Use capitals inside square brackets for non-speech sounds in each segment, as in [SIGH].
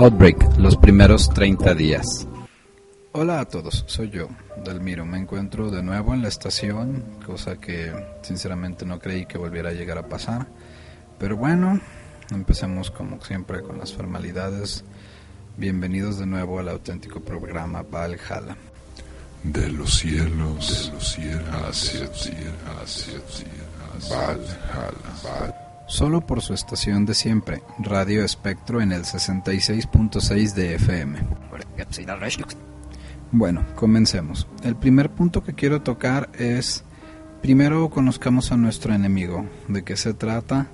Outbreak, los primeros 30 días. Hola a todos, soy yo, Delmiro. Me encuentro de nuevo en la estación, cosa que sinceramente no creí que volviera a llegar a pasar. Pero bueno, empecemos como siempre con las formalidades. Bienvenidos de nuevo al auténtico programa Valhalla. De los cielos, de los cielos, hacia hacia Valhalla. Valhalla solo por su estación de siempre, Radio Espectro en el 66.6 de FM. Bueno, comencemos. El primer punto que quiero tocar es, primero conozcamos a nuestro enemigo, de qué se trata,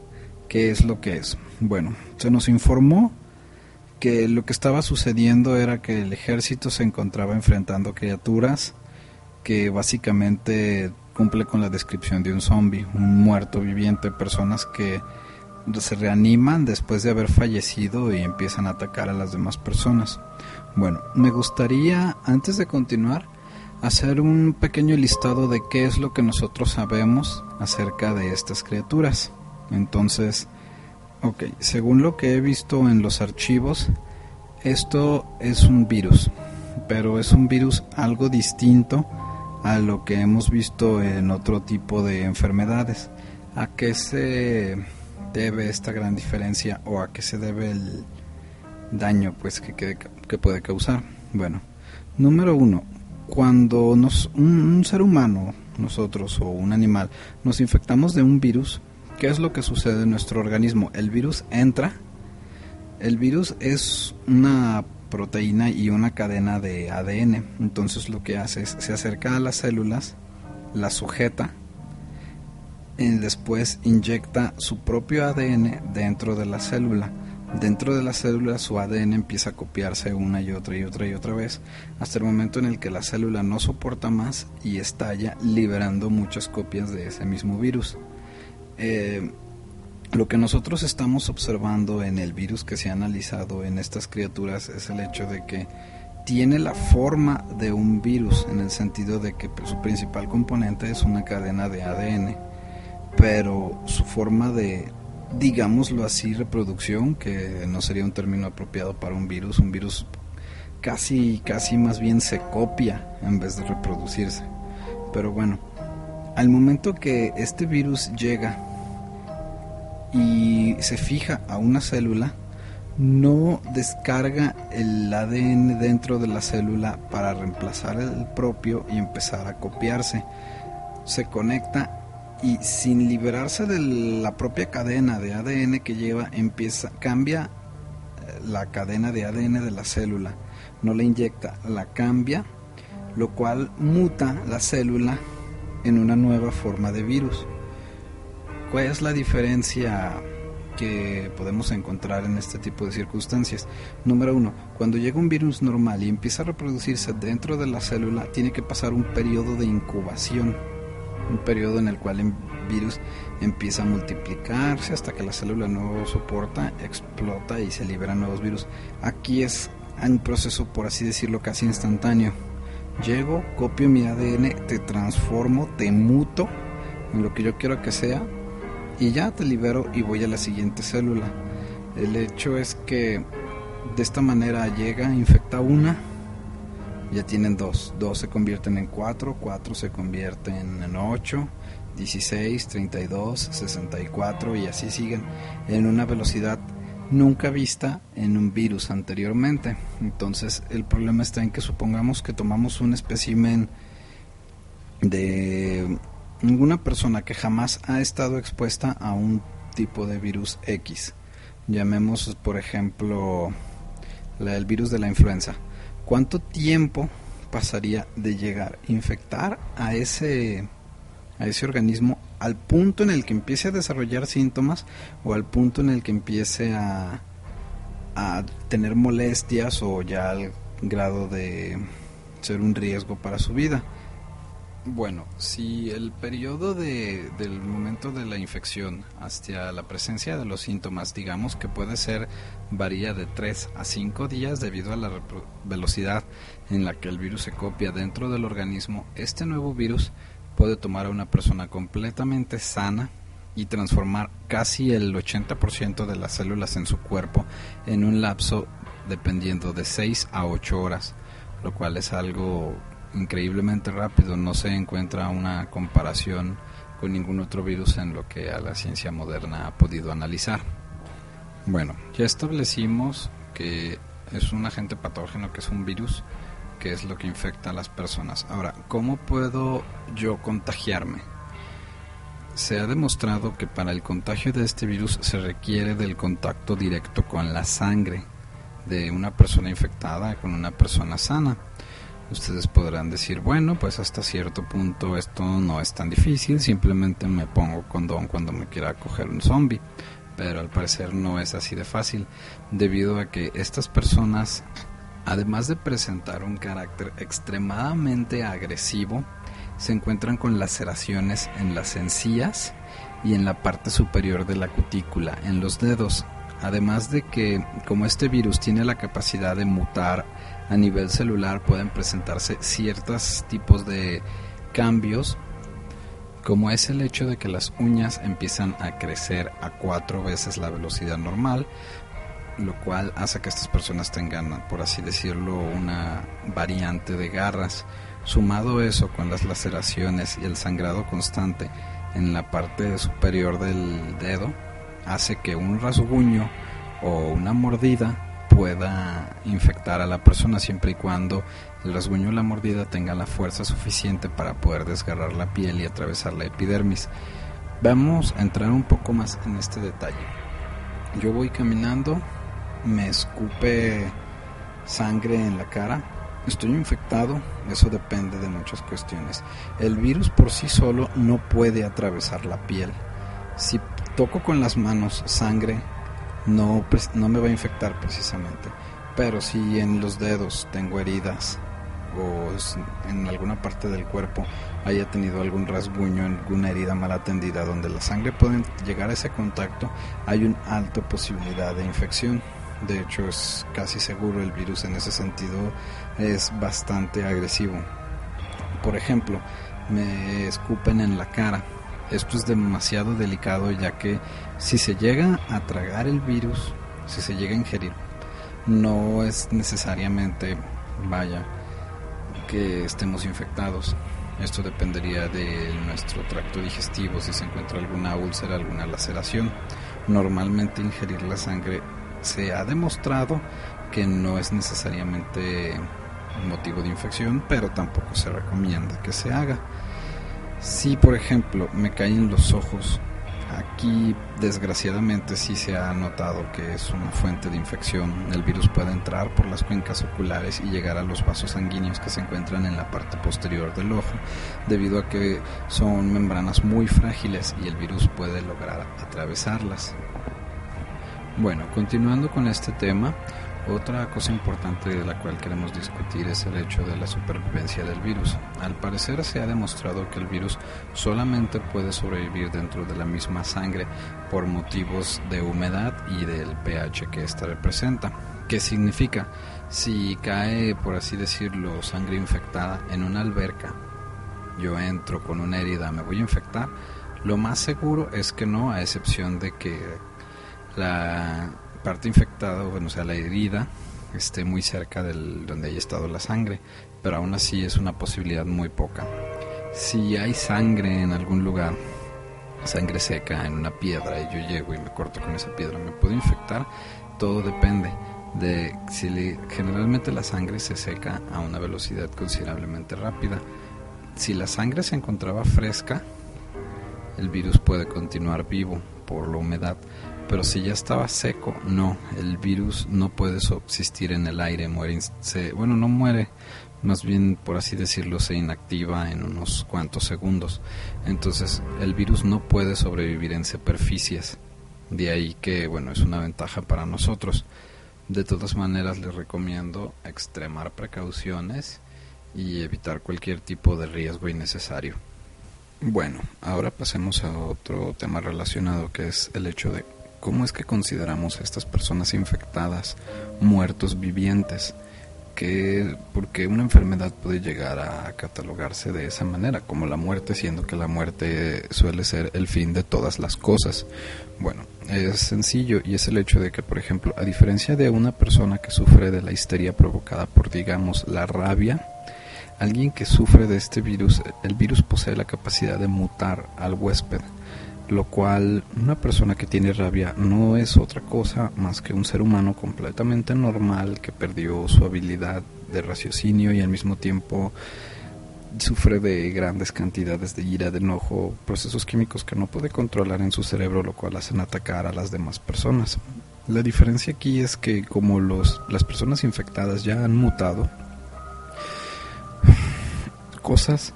qué es lo que es. Bueno, se nos informó que lo que estaba sucediendo era que el ejército se encontraba enfrentando criaturas que básicamente cumple con la descripción de un zombie, un muerto viviente, personas que se reaniman después de haber fallecido y empiezan a atacar a las demás personas. Bueno, me gustaría, antes de continuar, hacer un pequeño listado de qué es lo que nosotros sabemos acerca de estas criaturas. Entonces, ok, según lo que he visto en los archivos, esto es un virus, pero es un virus algo distinto a lo que hemos visto en otro tipo de enfermedades. ¿A qué se debe esta gran diferencia o a qué se debe el daño pues que, que, puede causar? Bueno, número uno, cuando nos, un, ser humano, nosotros o un animal, nos infectamos de un virus, ¿qué es lo que sucede en nuestro organismo? El virus entra, el virus es una proteína y una cadena de ADN. Entonces lo que hace es se acerca a las células, las sujeta y después inyecta su propio ADN dentro de la célula. Dentro de la célula su ADN empieza a copiarse una y otra y otra y otra vez hasta el momento en el que la célula no soporta más y estalla liberando muchas copias de ese mismo virus. Eh, lo que nosotros estamos observando en el virus que se ha analizado en estas criaturas es el hecho de que tiene la forma de un virus en el sentido de que su principal componente es una cadena de ADN, pero su forma de, digámoslo así, reproducción, que no sería un término apropiado para un virus, un virus casi, casi más bien se copia en vez de reproducirse. Pero bueno, al momento que este virus llega y se fija a una célula, no descarga el ADN dentro de la célula para reemplazar el propio y empezar a copiarse. Se conecta y sin liberarse de la propia cadena de ADN que lleva, empieza, cambia eh, la cadena de ADN de la célula. No la inyecta, la cambia, lo cual muta la célula en una nueva forma de virus. ¿Cuál es la diferencia que podemos encontrar en este tipo de circunstancias? Número uno, cuando llega un virus normal y empieza a reproducirse dentro de la célula, tiene que pasar un periodo de incubación, un periodo en el cual el virus empieza a multiplicarse hasta que la célula no soporta, explota y se liberan nuevos virus. Aquí es un proceso, por así decirlo, casi instantáneo. Llego, copio mi ADN, te transformo, te muto en lo que yo quiero que sea y ya te libero y voy a la siguiente célula. El hecho es que de esta manera llega, infecta una, ya tienen dos, dos se convierten en cuatro, cuatro se convierten en ocho, 16, 32, 64 y así siguen en una velocidad nunca vista en un virus anteriormente. Entonces el problema está en que supongamos que tomamos un espécimen de ninguna persona que jamás ha estado expuesta a un tipo de virus X. Llamemos, por ejemplo, el virus de la influenza. ¿Cuánto tiempo pasaría de llegar a infectar a ese a ese organismo al punto en el que empiece a desarrollar síntomas o al punto en el que empiece a, a tener molestias o ya al grado de ser un riesgo para su vida. Bueno, si el periodo de, del momento de la infección hasta la presencia de los síntomas, digamos que puede ser, varía de 3 a 5 días debido a la velocidad en la que el virus se copia dentro del organismo, este nuevo virus puede tomar a una persona completamente sana y transformar casi el 80% de las células en su cuerpo en un lapso dependiendo de 6 a 8 horas, lo cual es algo increíblemente rápido, no se encuentra una comparación con ningún otro virus en lo que a la ciencia moderna ha podido analizar. Bueno, ya establecimos que es un agente patógeno, que es un virus, que es lo que infecta a las personas. Ahora, ¿cómo puedo yo contagiarme? Se ha demostrado que para el contagio de este virus se requiere del contacto directo con la sangre de una persona infectada con una persona sana. Ustedes podrán decir, bueno, pues hasta cierto punto esto no es tan difícil, simplemente me pongo condón cuando me quiera coger un zombie. Pero al parecer no es así de fácil, debido a que estas personas, además de presentar un carácter extremadamente agresivo, se encuentran con laceraciones en las encías y en la parte superior de la cutícula, en los dedos. Además de que, como este virus tiene la capacidad de mutar a nivel celular pueden presentarse ciertos tipos de cambios como es el hecho de que las uñas empiezan a crecer a cuatro veces la velocidad normal, lo cual hace que estas personas tengan, por así decirlo, una variante de garras. Sumado eso con las laceraciones y el sangrado constante en la parte superior del dedo, hace que un rasguño o una mordida pueda infectar a la persona siempre y cuando el rasguño o la mordida tenga la fuerza suficiente para poder desgarrar la piel y atravesar la epidermis. Vamos a entrar un poco más en este detalle. Yo voy caminando, me escupe sangre en la cara, estoy infectado, eso depende de muchas cuestiones. El virus por sí solo no puede atravesar la piel. Si toco con las manos sangre no, no me va a infectar precisamente. Pero si en los dedos tengo heridas o en alguna parte del cuerpo haya tenido algún rasguño, alguna herida mal atendida donde la sangre puede llegar a ese contacto, hay una alta posibilidad de infección. De hecho, es casi seguro el virus en ese sentido es bastante agresivo. Por ejemplo, me escupen en la cara esto es demasiado delicado ya que si se llega a tragar el virus, si se llega a ingerir, no es necesariamente, vaya, que estemos infectados. Esto dependería de nuestro tracto digestivo, si se encuentra alguna úlcera, alguna laceración. Normalmente ingerir la sangre se ha demostrado que no es necesariamente motivo de infección, pero tampoco se recomienda que se haga. Si, por ejemplo, me caen los ojos, aquí desgraciadamente sí se ha notado que es una fuente de infección. El virus puede entrar por las cuencas oculares y llegar a los vasos sanguíneos que se encuentran en la parte posterior del ojo, debido a que son membranas muy frágiles y el virus puede lograr atravesarlas. Bueno, continuando con este tema, otra cosa importante de la cual queremos discutir es el hecho de la supervivencia del virus. Al parecer se ha demostrado que el virus solamente puede sobrevivir dentro de la misma sangre por motivos de humedad y del pH que ésta representa. ¿Qué significa? Si cae, por así decirlo, sangre infectada en una alberca yo entro con una herida, me voy a infectar, lo más seguro es que no, a excepción de que la parte infectada, bueno, sea, la herida, esté muy cerca del donde haya estado la sangre, pero aún así es una posibilidad muy poca. Si hay sangre en algún lugar, sangre seca en una piedra y yo llego y me corto con esa piedra, ¿me puedo infectar? Todo depende de si generalmente la sangre se seca a una velocidad considerablemente rápida. Si la sangre se encontraba fresca, el virus puede continuar vivo por la humedad, pero si ya estaba seco, no, el virus no puede subsistir en el aire, muere, se, bueno, no muere, más bien por así decirlo, se inactiva en unos cuantos segundos. Entonces, el virus no puede sobrevivir en superficies. De ahí que, bueno, es una ventaja para nosotros. De todas maneras, les recomiendo extremar precauciones y evitar cualquier tipo de riesgo innecesario. Bueno, ahora pasemos a otro tema relacionado que es el hecho de cómo es que consideramos a estas personas infectadas muertos vivientes que porque una enfermedad puede llegar a catalogarse de esa manera como la muerte siendo que la muerte suele ser el fin de todas las cosas. Bueno es sencillo y es el hecho de que por ejemplo a diferencia de una persona que sufre de la histeria provocada por digamos la rabia alguien que sufre de este virus el virus posee la capacidad de mutar al huésped lo cual una persona que tiene rabia no es otra cosa más que un ser humano completamente normal que perdió su habilidad de raciocinio y al mismo tiempo sufre de grandes cantidades de ira, de enojo, procesos químicos que no puede controlar en su cerebro, lo cual hacen atacar a las demás personas. La diferencia aquí es que como los, las personas infectadas ya han mutado, [SIGHS] cosas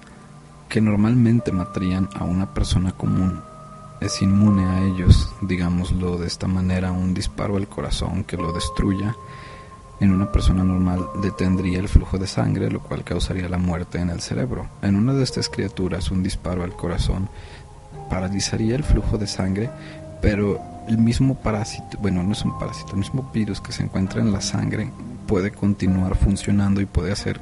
que normalmente matarían a una persona común es inmune a ellos, digámoslo de esta manera, un disparo al corazón que lo destruya, en una persona normal detendría el flujo de sangre, lo cual causaría la muerte en el cerebro. En una de estas criaturas, un disparo al corazón paralizaría el flujo de sangre, pero el mismo parásito, bueno, no es un parásito, el mismo virus que se encuentra en la sangre puede continuar funcionando y puede hacer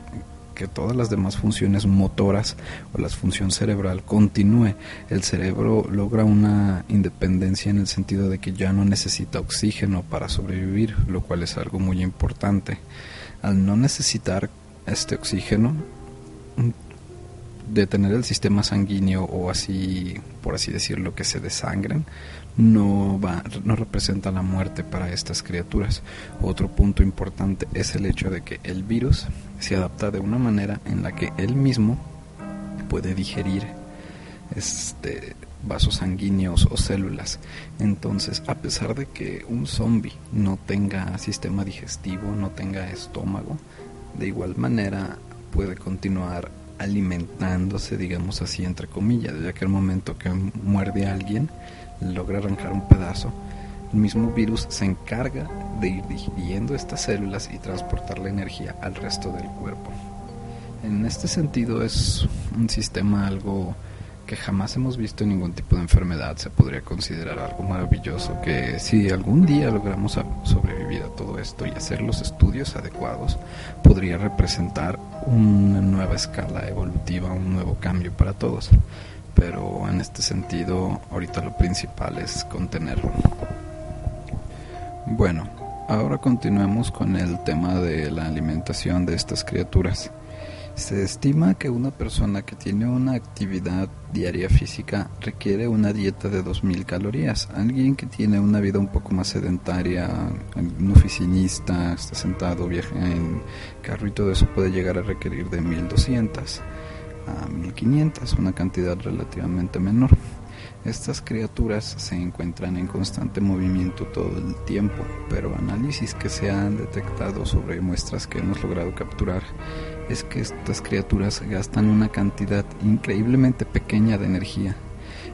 que todas las demás funciones motoras o la función cerebral continúe. El cerebro logra una independencia en el sentido de que ya no necesita oxígeno para sobrevivir, lo cual es algo muy importante. Al no necesitar este oxígeno, detener el sistema sanguíneo o así, por así decirlo, que se desangren, no, va, no representa la muerte para estas criaturas. Otro punto importante es el hecho de que el virus se adapta de una manera en la que él mismo puede digerir este, vasos sanguíneos o células. Entonces, a pesar de que un zombie no tenga sistema digestivo, no tenga estómago, de igual manera puede continuar alimentándose, digamos así, entre comillas, ya que el momento que muerde a alguien, logra arrancar un pedazo, el mismo virus se encarga de ir digiriendo estas células y transportar la energía al resto del cuerpo. En este sentido es un sistema algo que jamás hemos visto en ningún tipo de enfermedad, se podría considerar algo maravilloso que si algún día logramos sobrevivir a todo esto y hacer los estudios adecuados, podría representar una nueva escala evolutiva, un nuevo cambio para todos. Pero en este sentido, ahorita lo principal es contenerlo. Bueno, ahora continuemos con el tema de la alimentación de estas criaturas. Se estima que una persona que tiene una actividad diaria física requiere una dieta de 2.000 calorías. Alguien que tiene una vida un poco más sedentaria, un oficinista, está sentado, viaja en carro y todo eso puede llegar a requerir de 1.200 a 1.500, una cantidad relativamente menor. Estas criaturas se encuentran en constante movimiento todo el tiempo, pero análisis que se han detectado sobre muestras que hemos logrado capturar es que estas criaturas gastan una cantidad increíblemente pequeña de energía.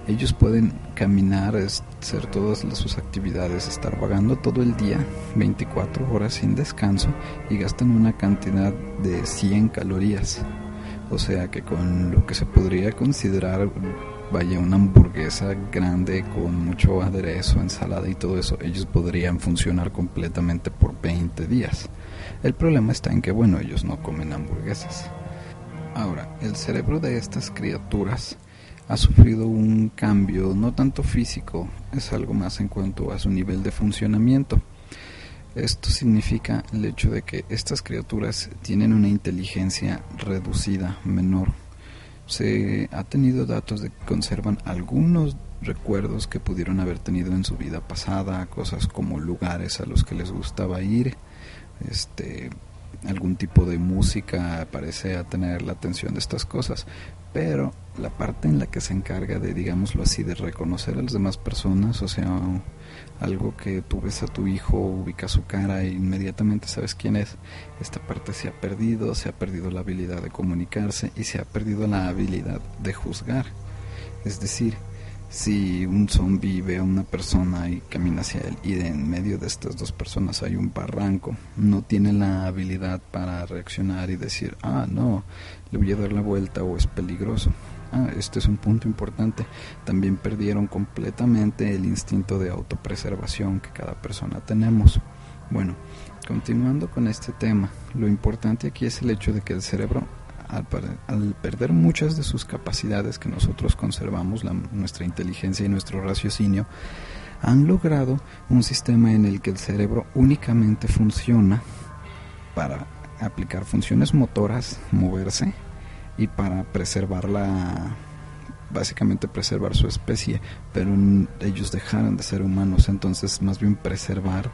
Ellos pueden caminar, hacer todas sus actividades, estar vagando todo el día, 24 horas sin descanso, y gastan una cantidad de 100 calorías. O sea que con lo que se podría considerar vaya una hamburguesa grande con mucho aderezo, ensalada y todo eso, ellos podrían funcionar completamente por 20 días. El problema está en que, bueno, ellos no comen hamburguesas. Ahora, el cerebro de estas criaturas ha sufrido un cambio no tanto físico, es algo más en cuanto a su nivel de funcionamiento. Esto significa el hecho de que estas criaturas tienen una inteligencia reducida, menor. Se ha tenido datos de que conservan algunos recuerdos que pudieron haber tenido en su vida pasada, cosas como lugares a los que les gustaba ir, este algún tipo de música parece a tener la atención de estas cosas, pero la parte en la que se encarga de, digámoslo así, de reconocer a las demás personas, o sea, algo que tú ves a tu hijo, ubicas su cara e inmediatamente sabes quién es, esta parte se ha perdido, se ha perdido la habilidad de comunicarse y se ha perdido la habilidad de juzgar. Es decir, si un zombie ve a una persona y camina hacia él y en medio de estas dos personas hay un barranco, no tiene la habilidad para reaccionar y decir, ah, no, le voy a dar la vuelta o es peligroso. Ah, este es un punto importante. También perdieron completamente el instinto de autopreservación que cada persona tenemos. Bueno, continuando con este tema, lo importante aquí es el hecho de que el cerebro al, perder muchas de sus capacidades que nosotros conservamos, nuestra inteligencia y nuestro raciocinio, han logrado un sistema en el que el cerebro únicamente funciona para aplicar funciones motoras, moverse y para preservar la básicamente preservar su especie, pero ellos dejaron de ser humanos, entonces más bien preservar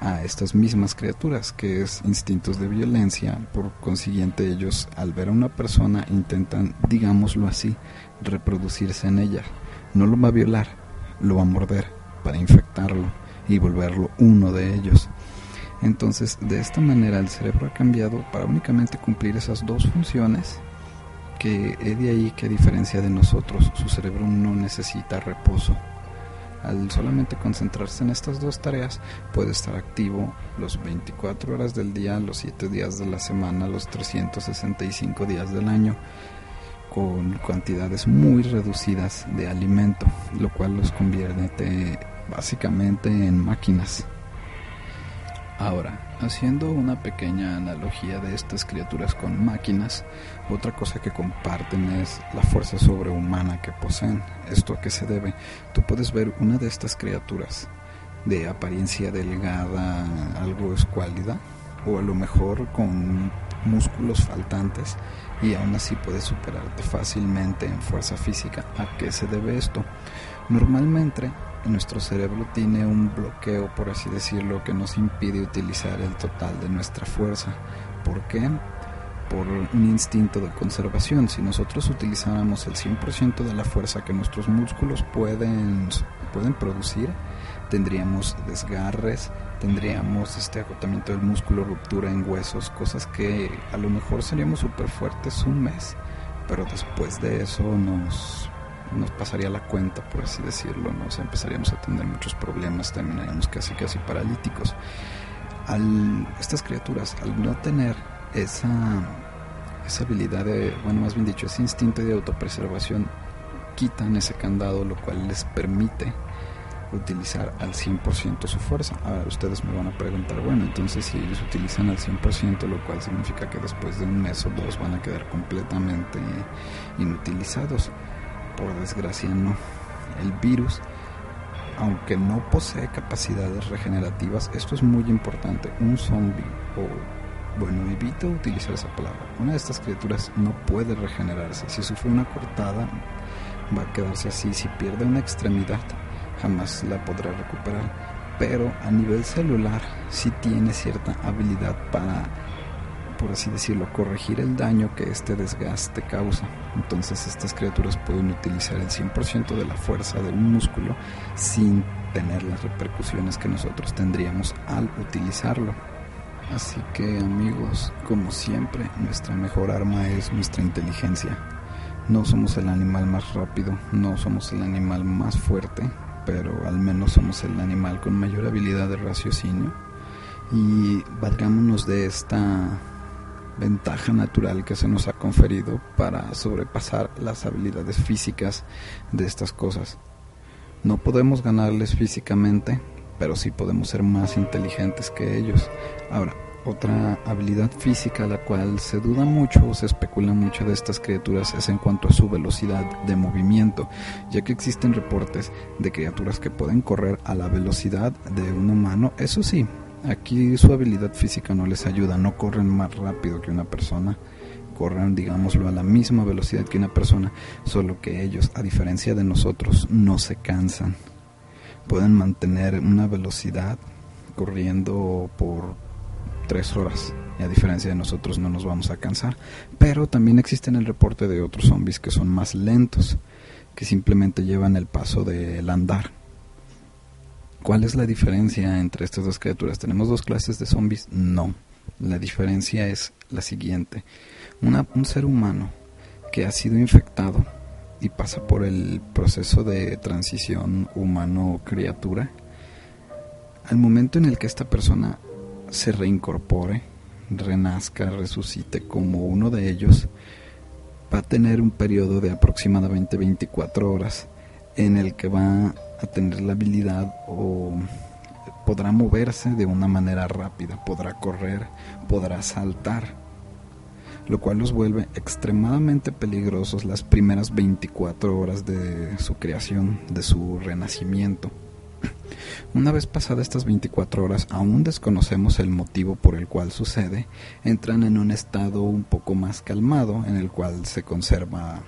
a estas mismas criaturas, que es instintos de violencia. Por consiguiente, ellos al ver a una persona intentan, digámoslo así, reproducirse en ella. No lo va a violar, lo va a morder para infectarlo y volverlo uno de ellos. Entonces, de esta manera el cerebro ha cambiado para únicamente cumplir esas dos funciones que es de ahí que a diferencia de nosotros, su cerebro no necesita reposo al solamente concentrarse en estas dos tareas, puede estar activo los 24 horas del día, los 7 días de la semana, los 365 días del año, con cantidades muy reducidas de alimento, lo cual los convierte básicamente en máquinas. Ahora, haciendo una pequeña analogía de estas criaturas con máquinas, otra cosa que comparten es la fuerza sobrehumana que poseen. ¿Esto a qué se debe? Tú puedes ver una de estas criaturas de apariencia delgada, algo escuálida, o a lo mejor con músculos faltantes y aún así puedes superarte fácilmente en fuerza física. ¿A qué se debe esto? Normalmente nuestro cerebro tiene un bloqueo, por así decirlo, que nos impide utilizar el total de nuestra fuerza. ¿Por qué? Por un instinto de conservación. Si nosotros utilizáramos el 100% de la fuerza que nuestros músculos pueden, pueden producir, tendríamos desgarres, tendríamos este agotamiento del músculo, ruptura en huesos, cosas que a lo mejor seríamos súper fuertes un mes, pero después de eso nos nos pasaría la cuenta, por así decirlo, nos empezaríamos a tener muchos problemas, terminaríamos casi casi paralíticos. Al, estas criaturas, al no tener esa, esa habilidad de, bueno, más bien dicho, ese instinto de autopreservación, quitan ese candado, lo cual les permite utilizar al 100% su fuerza. Ahora ustedes me van a preguntar, bueno, entonces si ellos utilizan al 100%, lo cual significa que después de un mes o dos van a quedar completamente inutilizados por desgracia no. El virus, aunque no posee capacidades regenerativas, esto es muy importante. Un zombie, o bueno, evito utilizar esa palabra. Una de estas criaturas no puede regenerarse. Si sufre una cortada, va a quedarse así. Si pierde una extremidad, jamás la podrá recuperar. Pero a nivel celular, sí tiene cierta habilidad para por así decirlo, corregir el daño que este desgaste causa. Entonces estas criaturas pueden utilizar el 100% de la fuerza de un músculo sin tener las repercusiones que nosotros tendríamos al utilizarlo. Así que amigos, como siempre, nuestra mejor arma es nuestra inteligencia. No somos el animal más rápido, no somos el animal más fuerte, pero al menos somos el animal con mayor habilidad de raciocinio. Y valgámonos de esta ventaja natural que se nos ha conferido para sobrepasar las habilidades físicas de estas cosas. No podemos ganarles físicamente, pero sí podemos ser más inteligentes que ellos. Ahora, Otra habilidad física la cual se duda mucho o se especula mucho de estas criaturas es en cuanto a su velocidad de movimiento, ya que existen reportes de criaturas que pueden correr a la velocidad de un humano. Eso sí, aquí su habilidad física no les ayuda, no corren más rápido que una persona, corren, digámoslo, a la misma velocidad que una persona, solo que ellos, a diferencia de nosotros, no se cansan. Pueden mantener una velocidad corriendo por tres horas. Y a diferencia de nosotros no nos vamos a cansar. Pero también existen el reporte de otros zombies que son más lentos, que simplemente llevan el paso del andar. ¿Cuál es la diferencia entre estas dos criaturas? ¿Tenemos dos clases de zombies? No. La diferencia es la siguiente. un ser humano que ha sido infectado y pasa por el proceso de transición humano-criatura, al momento en el que esta persona se reincorpore, renazca, resucite como uno de ellos, va a tener un periodo de aproximadamente 24 horas en el que va a tener la habilidad o podrá moverse de una manera rápida, podrá correr, podrá saltar, lo cual los vuelve extremadamente peligrosos las primeras 24 horas de su creación, de su renacimiento. Una vez pasadas estas 24 horas, aún desconocemos el motivo por el cual sucede, entran en un estado un poco más calmado, en el cual se conserva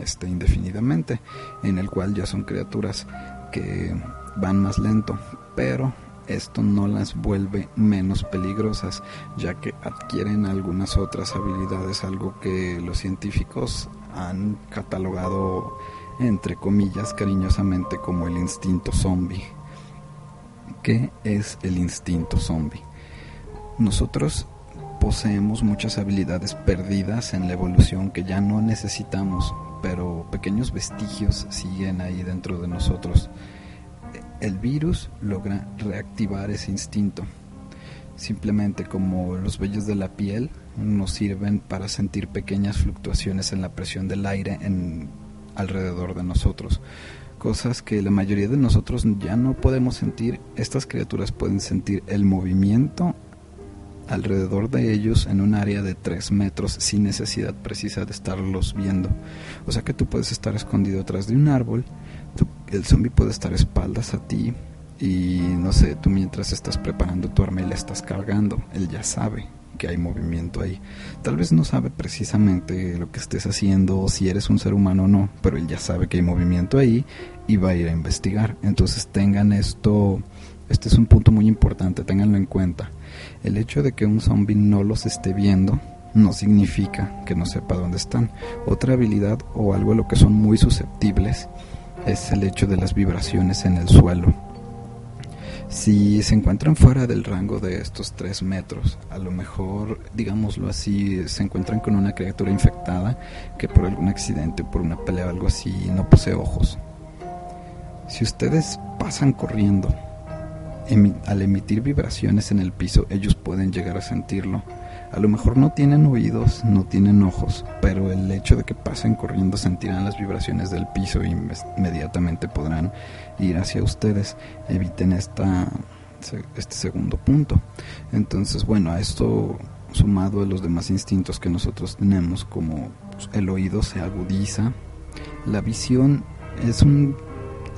este, indefinidamente, en el cual ya son criaturas que van más lento, pero esto no las vuelve menos peligrosas, ya que adquieren algunas otras habilidades, algo que los científicos han catalogado entre comillas cariñosamente como el instinto zombie. ¿Qué es el instinto zombie? Nosotros poseemos muchas habilidades perdidas en la evolución que ya no necesitamos, pero pequeños vestigios siguen ahí dentro de nosotros. El virus logra reactivar ese instinto. Simplemente como los vellos de la piel nos sirven para sentir pequeñas fluctuaciones en la presión del aire en, alrededor de nosotros cosas que la mayoría de nosotros ya no podemos sentir. Estas criaturas pueden sentir el movimiento alrededor de ellos en un área de 3 metros sin necesidad precisa de estarlos viendo. O sea que tú puedes estar escondido atrás de un árbol, el zombie puede estar espaldas a ti y no sé, tú mientras estás preparando tu arma y le estás cargando, él ya sabe que hay movimiento ahí. Tal vez no sabe precisamente lo que estés haciendo o si eres un ser humano o no, pero él ya sabe que hay movimiento ahí y va a ir a investigar. Entonces tengan esto, este es un punto muy importante, ténganlo en cuenta. El hecho de que un zombie no los esté viendo no significa que no sepa dónde están. Otra habilidad o algo a lo que son muy susceptibles es el hecho de las vibraciones en el suelo si se encuentran fuera del rango de estos 3 metros, a lo mejor, digámoslo así, se encuentran con una criatura infectada que por algún accidente, por una pelea o algo así, no posee ojos. Si ustedes pasan corriendo, al emitir vibraciones en el piso, ellos pueden llegar a sentirlo a lo mejor no tienen oídos, no tienen ojos, pero el hecho de que pasen corriendo sentirán las vibraciones del piso y inmediatamente podrán ir hacia ustedes. Eviten esta, este segundo punto. Entonces, bueno, a esto sumado a los demás instintos que nosotros tenemos, como pues, el oído se agudiza, la visión es un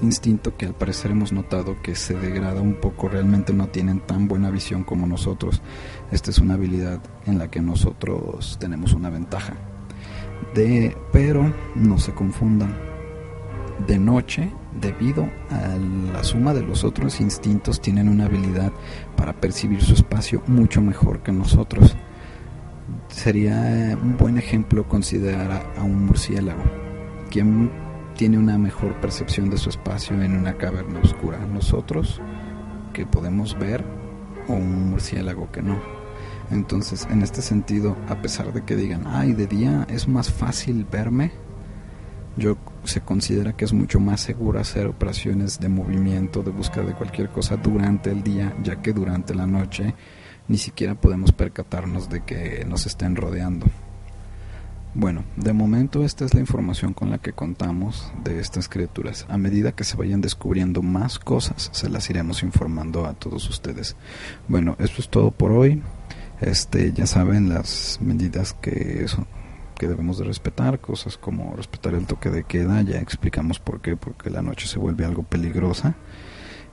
instinto que al parecer hemos notado que se degrada un poco, realmente no tienen tan buena visión como nosotros. Esta es una habilidad en la que nosotros tenemos una ventaja. De, pero no se confundan. De noche, debido a la suma de los otros instintos, tienen una habilidad para percibir su espacio mucho mejor que nosotros. Sería un buen ejemplo considerar a un murciélago, tiene una mejor percepción de su espacio en una caverna oscura. Nosotros que podemos ver o un murciélago que no. Entonces, en este sentido, a pesar de que digan, ay, de día es más fácil verme, yo se considera que es mucho más seguro hacer operaciones de movimiento, de búsqueda de cualquier cosa durante el día, ya que durante la noche ni siquiera podemos percatarnos de que nos estén rodeando. Bueno, de momento esta es la información con la que contamos de estas criaturas. A medida que se vayan descubriendo más cosas, se las iremos informando a todos ustedes. Bueno, esto es todo por hoy. Este, ya saben las medidas que que debemos de respetar, cosas como respetar el toque de queda, ya explicamos por qué, porque la noche se vuelve algo peligrosa.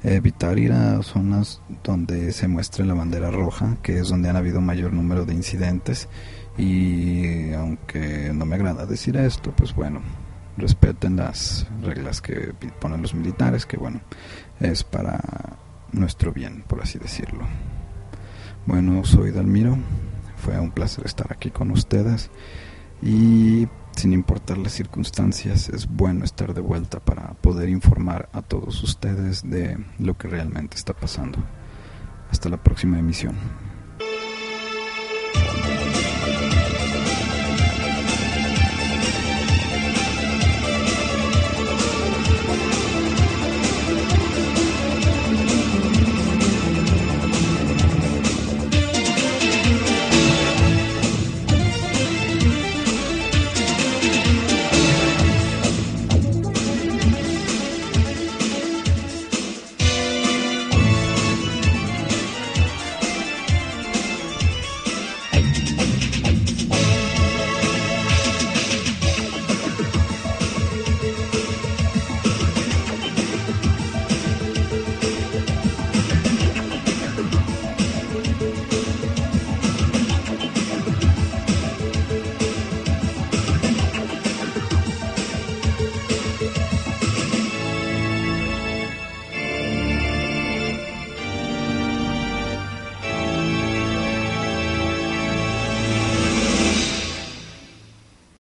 Evitar ir a zonas donde se muestre la bandera roja, que es donde han habido mayor número de incidentes. Y aunque no me agrada decir esto, pues bueno, respeten las reglas que ponen los militares, que bueno, es para nuestro bien, por así decirlo. Bueno, soy Dalmiro, fue un placer estar aquí con ustedes y sin importar las circunstancias es bueno estar de vuelta para poder informar a todos ustedes de lo que realmente está pasando. Hasta la próxima emisión.